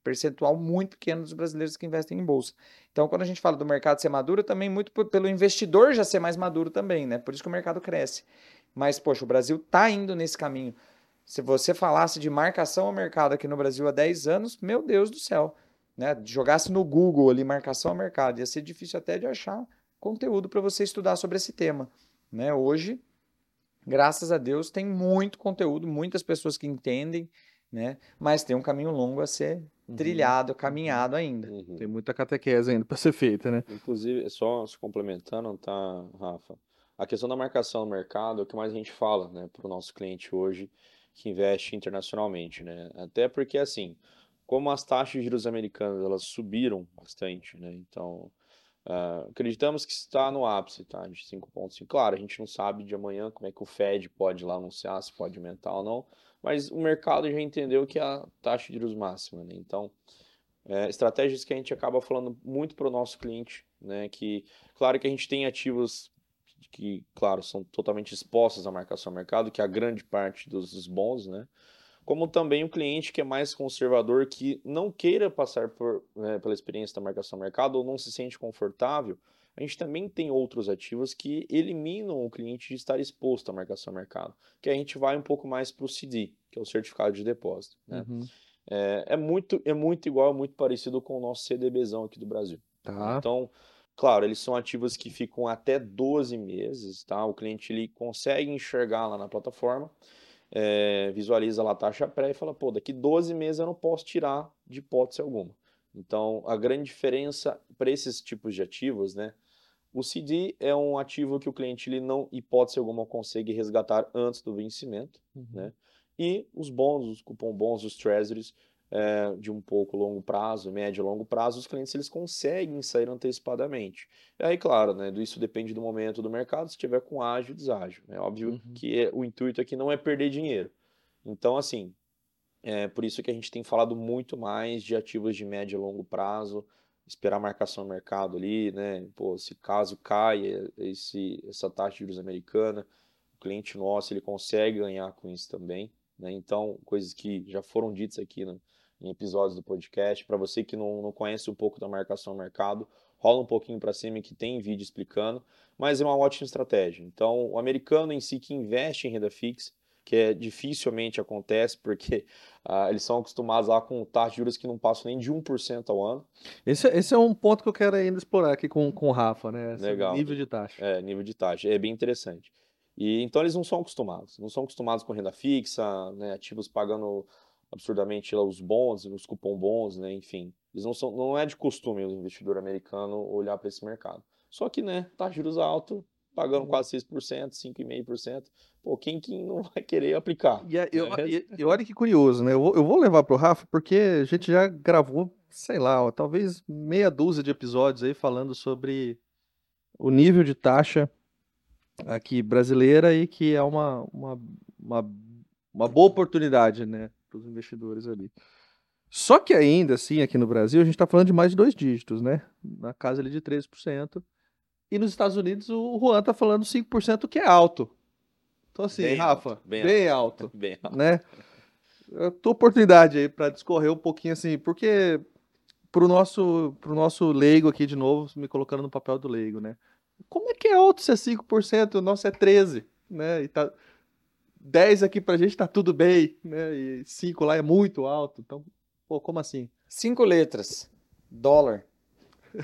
percentual muito pequeno dos brasileiros que investem em bolsa. Então, quando a gente fala do mercado ser maduro, também muito pelo investidor já ser mais maduro também, né? Por isso que o mercado cresce. Mas, poxa, o Brasil está indo nesse caminho. Se você falasse de marcação ao mercado aqui no Brasil há 10 anos, meu Deus do céu, né? Jogasse no Google ali marcação ao mercado, ia ser difícil até de achar conteúdo para você estudar sobre esse tema, né? Hoje, graças a Deus, tem muito conteúdo, muitas pessoas que entendem, né? Mas tem um caminho longo a ser uhum. trilhado, caminhado ainda. Uhum. Tem muita catequese ainda para ser feita, né? Inclusive, só se complementando, tá, Rafa? A questão da marcação no mercado é o que mais a gente fala, né, para o nosso cliente hoje que investe internacionalmente, né? Até porque, assim, como as taxas de juros americanas elas subiram bastante, né? Então, uh, acreditamos que está no ápice, tá? De 5,5. Claro, a gente não sabe de amanhã como é que o Fed pode lá anunciar se pode aumentar ou não, mas o mercado já entendeu que é a taxa de juros máxima, né? Então, é, estratégias que a gente acaba falando muito para o nosso cliente, né? Que, claro que a gente tem ativos que, claro, são totalmente expostos à marcação ao mercado, que é a grande parte dos bons, né? Como também o cliente que é mais conservador, que não queira passar por, né, pela experiência da marcação mercado ou não se sente confortável, a gente também tem outros ativos que eliminam o cliente de estar exposto à marcação mercado, que a gente vai um pouco mais para o CD, que é o certificado de depósito. Né? Uhum. É, é, muito, é muito igual, é muito parecido com o nosso CDBzão aqui do Brasil. Tá. Então, claro, eles são ativos que ficam até 12 meses, tá? O cliente ele consegue enxergar lá na plataforma, é, visualiza lá a taxa pré e fala, pô, daqui 12 meses eu não posso tirar de hipótese alguma. Então, a grande diferença para esses tipos de ativos, né? O CD é um ativo que o cliente, ele não, hipótese alguma, consegue resgatar antes do vencimento, uhum. né? E os bons, os cupom bons, os treasuries, é, de um pouco longo prazo, médio e longo prazo, os clientes eles conseguem sair antecipadamente. E aí, claro, né, isso depende do momento do mercado, se tiver com ágil, deságio. É óbvio uhum. que é, o intuito aqui não é perder dinheiro. Então, assim, é por isso que a gente tem falado muito mais de ativos de médio e longo prazo, esperar a marcação no mercado ali, né? Pô, se caso caia esse, essa taxa de juros americana, o cliente nosso ele consegue ganhar com isso também. Né? Então, coisas que já foram ditas aqui né, em episódios do podcast. Para você que não, não conhece um pouco da marcação no mercado, rola um pouquinho para cima que tem vídeo explicando, mas é uma ótima estratégia. Então, o americano em si que investe em renda fixa, que é, dificilmente acontece, porque ah, eles são acostumados lá com taxa de juros que não passam nem de 1% ao ano. Esse, esse é um ponto que eu quero ainda explorar aqui com, com o Rafa, né? Esse Legal. Nível de taxa. É, nível de taxa. É bem interessante. E então eles não são acostumados, não são acostumados com renda fixa, né, ativos pagando absurdamente lá, os bons, os cupom bons, né, enfim. Eles não são, não é de costume o investidor americano olhar para esse mercado. Só que, né, tá juros alto, pagando uhum. quase 6%, 5,5%. Pô, quem que não vai querer aplicar? E, é, eu, né? e, e olha que curioso, né? Eu vou, eu vou levar pro Rafa porque a gente já gravou, sei lá, ó, talvez meia dúzia de episódios aí falando sobre o nível de taxa aqui brasileira e que é uma, uma, uma, uma boa oportunidade, né, para os investidores ali. Só que ainda assim, aqui no Brasil, a gente está falando de mais de dois dígitos, né? Na casa ali de 13%. E nos Estados Unidos, o Juan está falando 5%, que é alto. Então, assim, bem Rafa, alto, bem, bem, alto, alto. Bem alto. Né? A tua oportunidade aí para discorrer um pouquinho assim, porque para o nosso, pro nosso leigo aqui de novo, me colocando no papel do leigo, né? Como é que é alto se é 5%? O nosso é 13%, né? E tá 10 aqui pra gente tá tudo bem, né? E 5 lá é muito alto. Então, pô, como assim? Cinco letras. Dólar.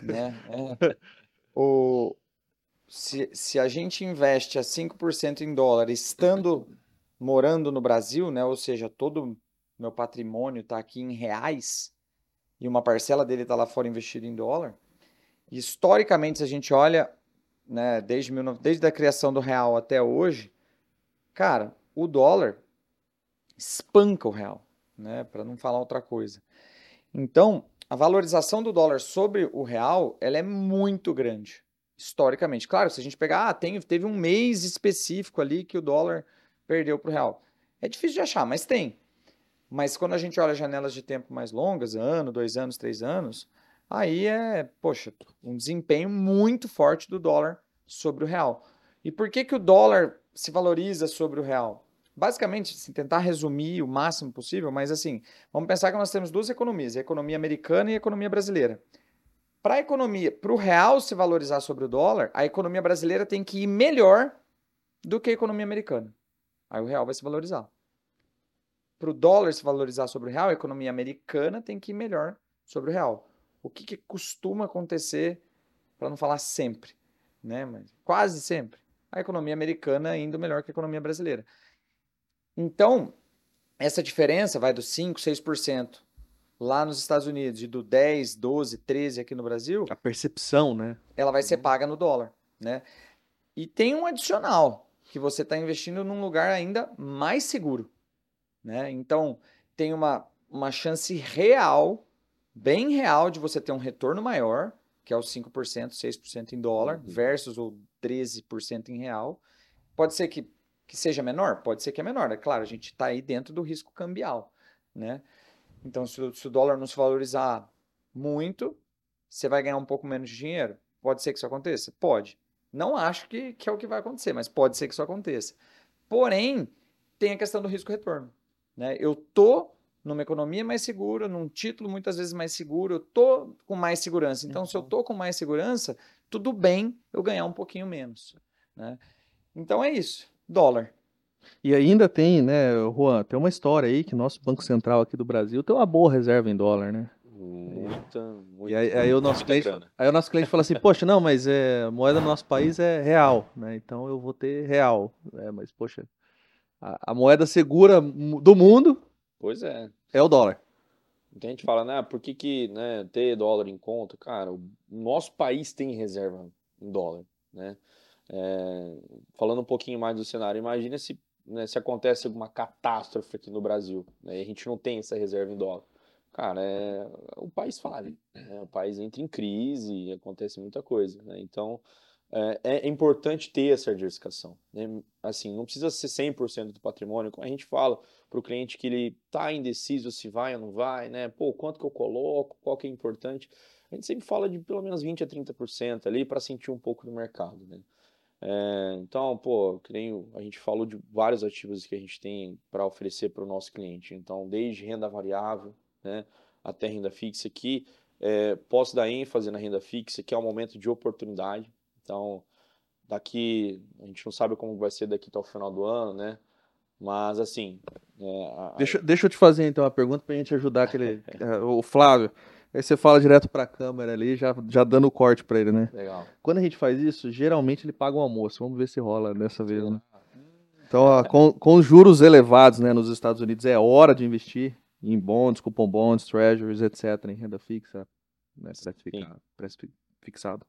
né? É. o, se, se a gente investe a 5% em dólar estando morando no Brasil, né? Ou seja, todo meu patrimônio está aqui em reais e uma parcela dele está lá fora investido em dólar. Historicamente, se a gente olha né, desde, desde a criação do real até hoje, cara, o dólar espanca o real, né, para não falar outra coisa. Então, a valorização do dólar sobre o real, ela é muito grande, historicamente. Claro, se a gente pegar, ah, tem, teve um mês específico ali que o dólar perdeu para o real. É difícil de achar, mas tem. Mas quando a gente olha janelas de tempo mais longas, ano, dois anos, três anos, aí é, poxa, um desempenho muito forte do dólar sobre o real. E por que, que o dólar se valoriza sobre o real? Basicamente, assim, tentar resumir o máximo possível, mas assim, vamos pensar que nós temos duas economias, a economia americana e a economia brasileira. Para a economia, para o real se valorizar sobre o dólar, a economia brasileira tem que ir melhor do que a economia americana. Aí o real vai se valorizar. Para o dólar se valorizar sobre o real, a economia americana tem que ir melhor sobre o real o que, que costuma acontecer, para não falar sempre, né? Mas quase sempre, a economia americana indo melhor que a economia brasileira. Então, essa diferença vai do 5, 6% lá nos Estados Unidos e do 10, 12, 13 aqui no Brasil. A percepção, né? Ela vai ser uhum. paga no dólar, né? E tem um adicional, que você está investindo num lugar ainda mais seguro, né? Então, tem uma, uma chance real bem real de você ter um retorno maior, que é os 5%, 6% em dólar, uhum. versus o 13% em real. Pode ser que, que seja menor? Pode ser que é menor. É claro, a gente está aí dentro do risco cambial. Né? Então, se, se o dólar não se valorizar muito, você vai ganhar um pouco menos de dinheiro? Pode ser que isso aconteça? Pode. Não acho que, que é o que vai acontecer, mas pode ser que isso aconteça. Porém, tem a questão do risco-retorno. Né? Eu tô numa economia mais segura, num título muitas vezes mais seguro, eu tô com mais segurança. Então, se eu uhum. tô com mais segurança, tudo bem eu ganhar um pouquinho menos. Né? Então é isso, dólar. E ainda tem, né, Juan, tem uma história aí que nosso Banco Central aqui do Brasil tem uma boa reserva em dólar, né? Muita, muita. E aí, aí o nosso cliente, aí o nosso cliente fala assim, poxa, não, mas é, a moeda do nosso país é real, né? Então eu vou ter real. É, mas, poxa, a, a moeda segura do mundo Pois é. É o dólar. Tem gente fala, né, por que, que né, ter dólar em conta? Cara, o nosso país tem reserva em dólar, né? É, falando um pouquinho mais do cenário, imagina se, né, se acontece alguma catástrofe aqui no Brasil, né, e a gente não tem essa reserva em dólar. Cara, é, o país fale, né, o país entra em crise acontece muita coisa, né? Então, é, é, importante ter essa diversificação. Né? Assim, não precisa ser 100% do patrimônio, como a gente fala para o cliente que ele está indeciso se vai ou não vai, né? Pô, quanto que eu coloco, qual que é importante. A gente sempre fala de pelo menos 20% a 30% ali para sentir um pouco do mercado, né? É, então, pô, que a gente falou de vários ativos que a gente tem para oferecer para o nosso cliente. Então, desde renda variável, né, até renda fixa aqui, é, posso dar ênfase na renda fixa, que é um momento de oportunidade. Então, daqui, a gente não sabe como vai ser daqui até o final do ano, né? Mas, assim. É, a... deixa, deixa eu te fazer então uma pergunta para a gente ajudar aquele. É, o Flávio. Aí você fala direto para a câmera ali, já, já dando o corte para ele, né? Legal. Quando a gente faz isso, geralmente ele paga um almoço. Vamos ver se rola dessa vez, né? Então, ó, com, com juros elevados né, nos Estados Unidos, é hora de investir em bonds, cupom bonds, treasuries, etc., em renda fixa, né, pré-fixado.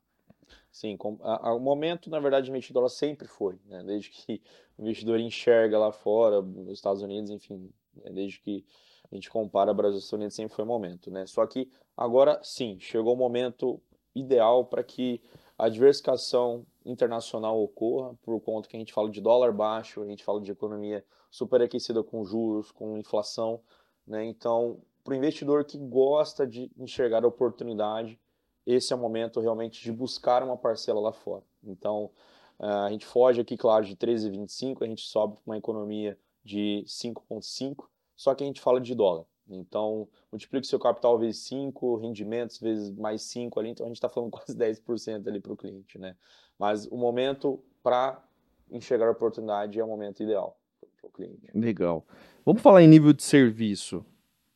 Sim, com, a, a, o momento, na verdade, de investir dólar sempre foi, né? desde que o investidor enxerga lá fora, nos Estados Unidos, enfim, né? desde que a gente compara Brasil e Estados Unidos, sempre foi o momento. Né? Só que agora, sim, chegou o momento ideal para que a diversificação internacional ocorra, por conta que a gente fala de dólar baixo, a gente fala de economia superaquecida com juros, com inflação. Né? Então, para o investidor que gosta de enxergar a oportunidade, esse é o momento realmente de buscar uma parcela lá fora. Então, eh, a gente foge aqui, claro, de 13,25, a gente sobe para uma economia de 5,5, só que a gente fala de dólar. Então, multiplica o seu capital vezes 5, rendimentos vezes mais 5 ali, então a gente está falando quase 10% ali para o cliente, né? Mas o momento para enxergar a oportunidade é o momento ideal para o cliente. Legal. Vamos falar em nível de serviço.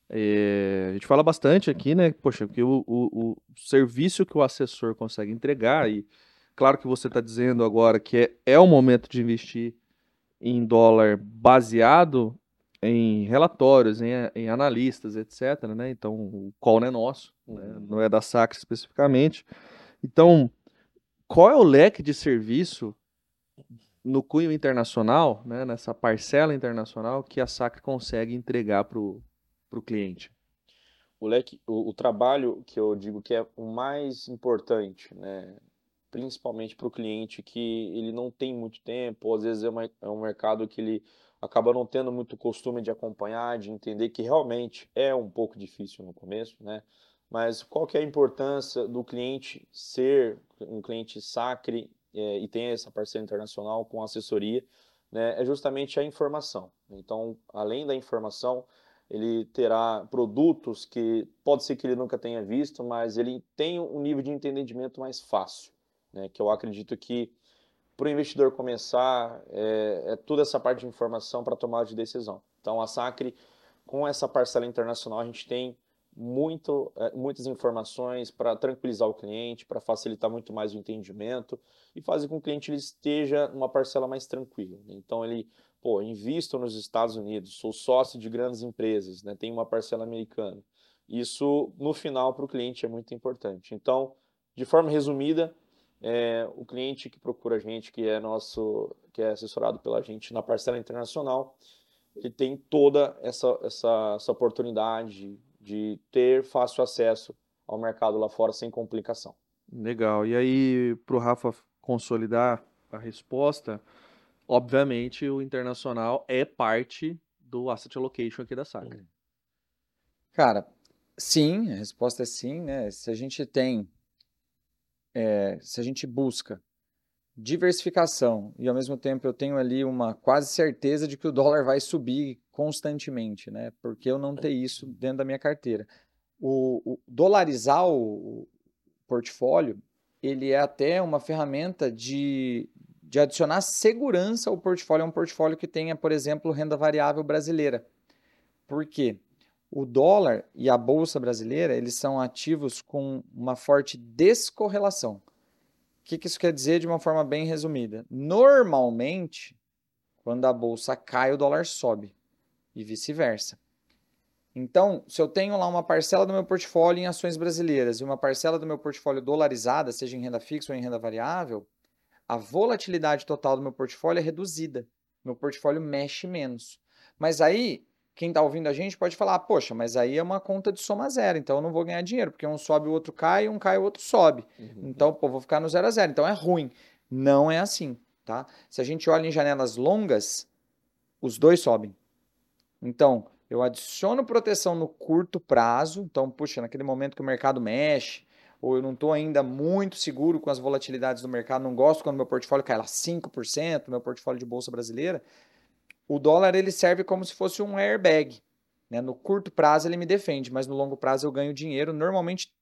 É, a gente fala bastante aqui, né? Poxa, porque o, o, o, serviço que o assessor consegue entregar, e claro que você está dizendo agora que é, é o momento de investir em dólar baseado em relatórios, em, em analistas, etc. Né? Então, o call não é nosso, né? Uhum. não é da SAC especificamente. Então, qual é o leque de serviço no cunho internacional, né, nessa parcela internacional, que a SAC consegue entregar para o para o cliente? O, leque, o, o, trabalho que eu digo que é o mais importante, né? principalmente para o cliente que ele não tem muito tempo, ou às vezes é, uma, é um mercado que ele acaba não tendo muito costume de acompanhar, de entender que realmente é um pouco difícil no começo, né? Mas qual que é a importância do cliente ser um cliente sacre é, e ter essa parceria internacional com assessoria, né? É justamente a informação. Então, além da informação, ele terá produtos que pode ser que ele nunca tenha visto, mas ele tem um nível de entendimento mais fácil, né? que eu acredito que para o investidor começar é, é, toda essa parte de informação para tomada de decisão. Então a Sacre, com essa parcela internacional, a gente tem muito, é, muitas informações para tranquilizar o cliente, para facilitar muito mais o entendimento e fazer com que o cliente ele esteja numa parcela mais tranquila. Então ele pô, invisto nos Estados Unidos, sou sócio de grandes empresas, né, tenho uma parcela americana. Isso, no final, para o cliente é muito importante. Então, de forma resumida, é, o cliente que procura a gente, que é nosso, que é assessorado pela gente na parcela internacional, ele tem toda essa, essa, essa oportunidade de ter fácil acesso ao mercado lá fora sem complicação. Legal. E aí, para o Rafa consolidar a resposta, obviamente o internacional é parte do asset allocation aqui da saga. Cara, sim, a resposta é sim, né? Se a gente tem, é, se a gente busca diversificação e ao mesmo tempo eu tenho ali uma quase certeza de que o dólar vai subir constantemente, né? Porque eu não ter isso dentro da minha carteira. O, o dolarizar o, o portfólio, ele é até uma ferramenta de, de adicionar segurança ao portfólio, é um portfólio que tenha, por exemplo, renda variável brasileira. Por quê? O dólar e a bolsa brasileira, eles são ativos com uma forte descorrelação. O que, que isso quer dizer de uma forma bem resumida? Normalmente, quando a bolsa cai, o dólar sobe e vice-versa. Então, se eu tenho lá uma parcela do meu portfólio em ações brasileiras e uma parcela do meu portfólio dolarizada, seja em renda fixa ou em renda variável, a volatilidade total do meu portfólio é reduzida. Meu portfólio mexe menos. Mas aí, quem está ouvindo a gente pode falar, poxa, mas aí é uma conta de soma zero, então eu não vou ganhar dinheiro, porque um sobe, o outro cai, um cai, o outro sobe. Uhum. Então, pô, vou ficar no zero a zero. Então é ruim. Não é assim, tá? Se a gente olha em janelas longas, os dois sobem. Então, eu adiciono proteção no curto prazo, então, puxa, naquele momento que o mercado mexe, ou eu não estou ainda muito seguro com as volatilidades do mercado, não gosto quando meu portfólio cai lá 5%, meu portfólio de bolsa brasileira, o dólar ele serve como se fosse um airbag. Né? No curto prazo ele me defende, mas no longo prazo eu ganho dinheiro, normalmente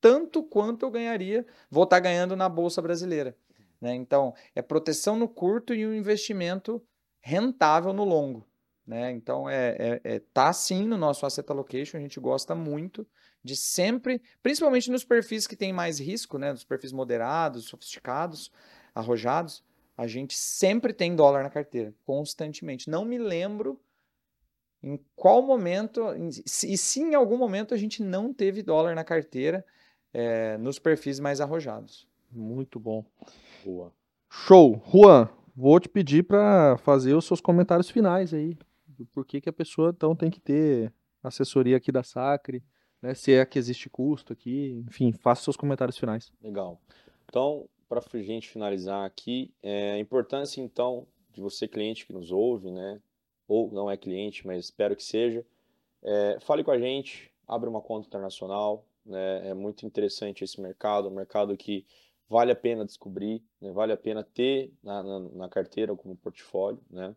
tanto quanto eu ganharia, vou estar tá ganhando na bolsa brasileira. Né? Então, é proteção no curto e um investimento rentável no longo. Né? Então, é, é, é, tá sim no nosso asset allocation, a gente gosta muito de sempre, principalmente nos perfis que têm mais risco, né? nos perfis moderados, sofisticados, arrojados, a gente sempre tem dólar na carteira, constantemente. Não me lembro em qual momento, e se em algum momento a gente não teve dólar na carteira é, nos perfis mais arrojados. Muito bom. Boa. Show. Juan, vou te pedir para fazer os seus comentários finais aí por que, que a pessoa então tem que ter assessoria aqui da Sacre, né? Se é que existe custo aqui, enfim, faça seus comentários finais. Legal. Então, para a gente finalizar aqui, é, a importância então de você cliente que nos ouve, né? Ou não é cliente, mas espero que seja, é, fale com a gente, abra uma conta internacional, né? É muito interessante esse mercado, um mercado que vale a pena descobrir, né? vale a pena ter na, na, na carteira como portfólio, né?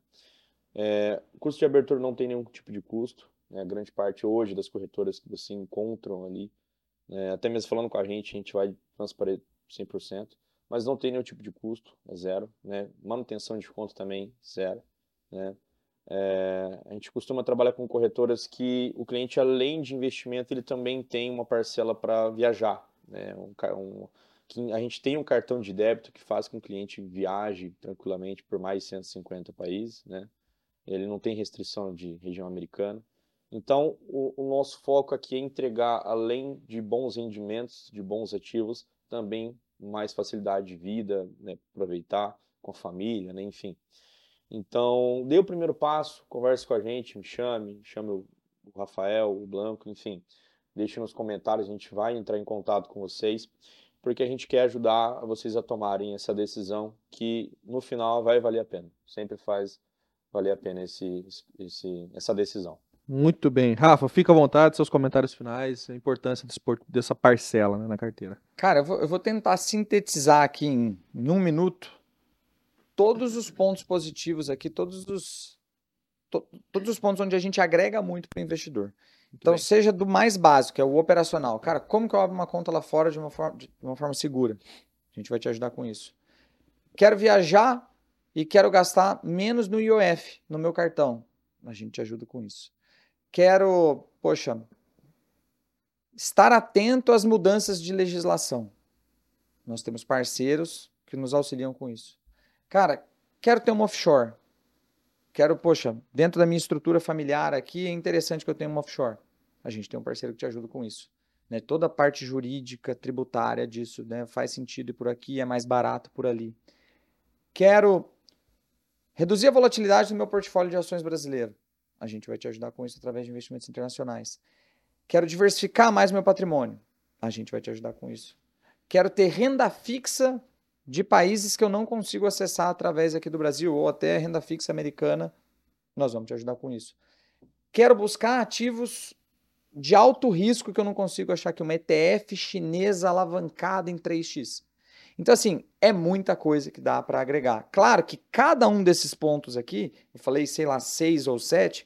É, custo de abertura não tem nenhum tipo de custo. Né? Grande parte hoje das corretoras que você encontram ali, né? até mesmo falando com a gente, a gente vai transparecer 100%, mas não tem nenhum tipo de custo, é zero. Né? Manutenção de conta também, zero. Né? É, a gente costuma trabalhar com corretoras que o cliente, além de investimento, ele também tem uma parcela para viajar. Né? Um, um, a gente tem um cartão de débito que faz com que o cliente viaje tranquilamente por mais de 150 países. Né? ele não tem restrição de região americana. Então, o, o, nosso foco aqui é entregar, além de bons rendimentos, de bons ativos, também mais facilidade de vida, né, aproveitar com a família, né, enfim. Então, dê o primeiro passo, converse com a gente, me chame, chame o, Rafael, o Blanco, enfim. Deixe nos comentários, a gente vai entrar em contato com vocês, porque a gente quer ajudar vocês a tomarem essa decisão que no final vai valer a pena. Sempre faz valer a pena esse, esse, essa decisão. Muito bem. Rafa, fica à vontade, seus comentários finais, a importância desse, dessa parcela né, na carteira. Cara, eu vou, eu vou, tentar sintetizar aqui em, em, um minuto todos os pontos positivos aqui, todos os, to, todos os pontos onde a gente agrega muito para o investidor. Muito então, bem. seja do mais básico, que é o operacional. Cara, como que eu abro uma conta lá fora de uma forma, de uma forma segura? A gente vai te ajudar com isso. Quero viajar e quero gastar menos no IOF, no meu cartão. A gente te ajuda com isso. Quero, poxa, estar atento às mudanças de legislação. Nós temos parceiros que nos auxiliam com isso. Cara, quero ter uma offshore. Quero, poxa, dentro da minha estrutura familiar aqui, é interessante que eu tenha uma offshore. A gente tem um parceiro que te ajuda com isso. Né? Toda a parte jurídica, tributária disso, né? faz sentido por aqui, é mais barato por ali. Quero Reduzir a volatilidade do meu portfólio de ações brasileiro. A gente vai te ajudar com isso através de investimentos internacionais. Quero diversificar mais meu patrimônio. A gente vai te ajudar com isso. Quero ter renda fixa de países que eu não consigo acessar através aqui do Brasil ou até renda fixa americana. Nós vamos te ajudar com isso. Quero buscar ativos de alto risco que eu não consigo achar aqui uma ETF chinesa alavancada em 3x. Então, assim, é muita coisa que dá para agregar. Claro que cada um desses pontos aqui, eu falei, sei lá, seis ou sete,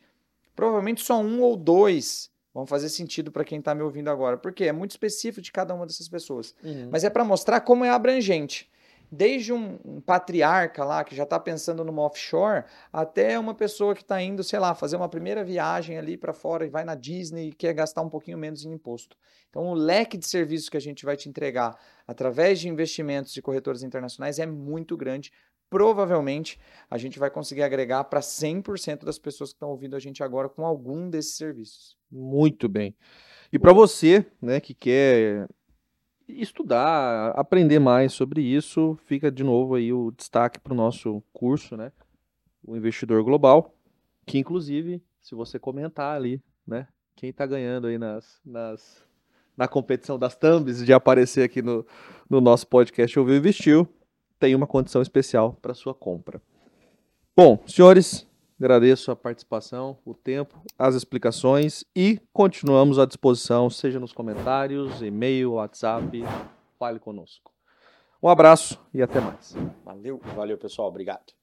provavelmente só um ou dois vão fazer sentido para quem está me ouvindo agora, porque é muito específico de cada uma dessas pessoas. Uhum. Mas é para mostrar como é abrangente desde um, um, patriarca lá que já está pensando numa offshore, até uma pessoa que está indo, sei lá, fazer uma primeira viagem ali para fora e vai na Disney e quer gastar um pouquinho menos em imposto. Então, o leque de serviços que a gente vai te entregar através de investimentos de corretoras internacionais é muito grande provavelmente a gente vai conseguir agregar para 100% das pessoas que estão ouvindo a gente agora com algum desses serviços. Muito bem. E para você, né, que quer estudar, aprender mais sobre isso, fica de novo aí o destaque para o nosso curso, né, o Investidor Global, que inclusive, se você comentar ali, né, quem está ganhando aí nas, nas, na competição das thumbs de aparecer aqui no, no nosso podcast Ouviu Investiu, tem uma condição especial para sua compra. Bom, senhores, agradeço a participação, o tempo, as explicações e continuamos à disposição, seja nos comentários, e-mail, WhatsApp, fale conosco. Um abraço e até mais. Valeu, valeu pessoal, obrigado.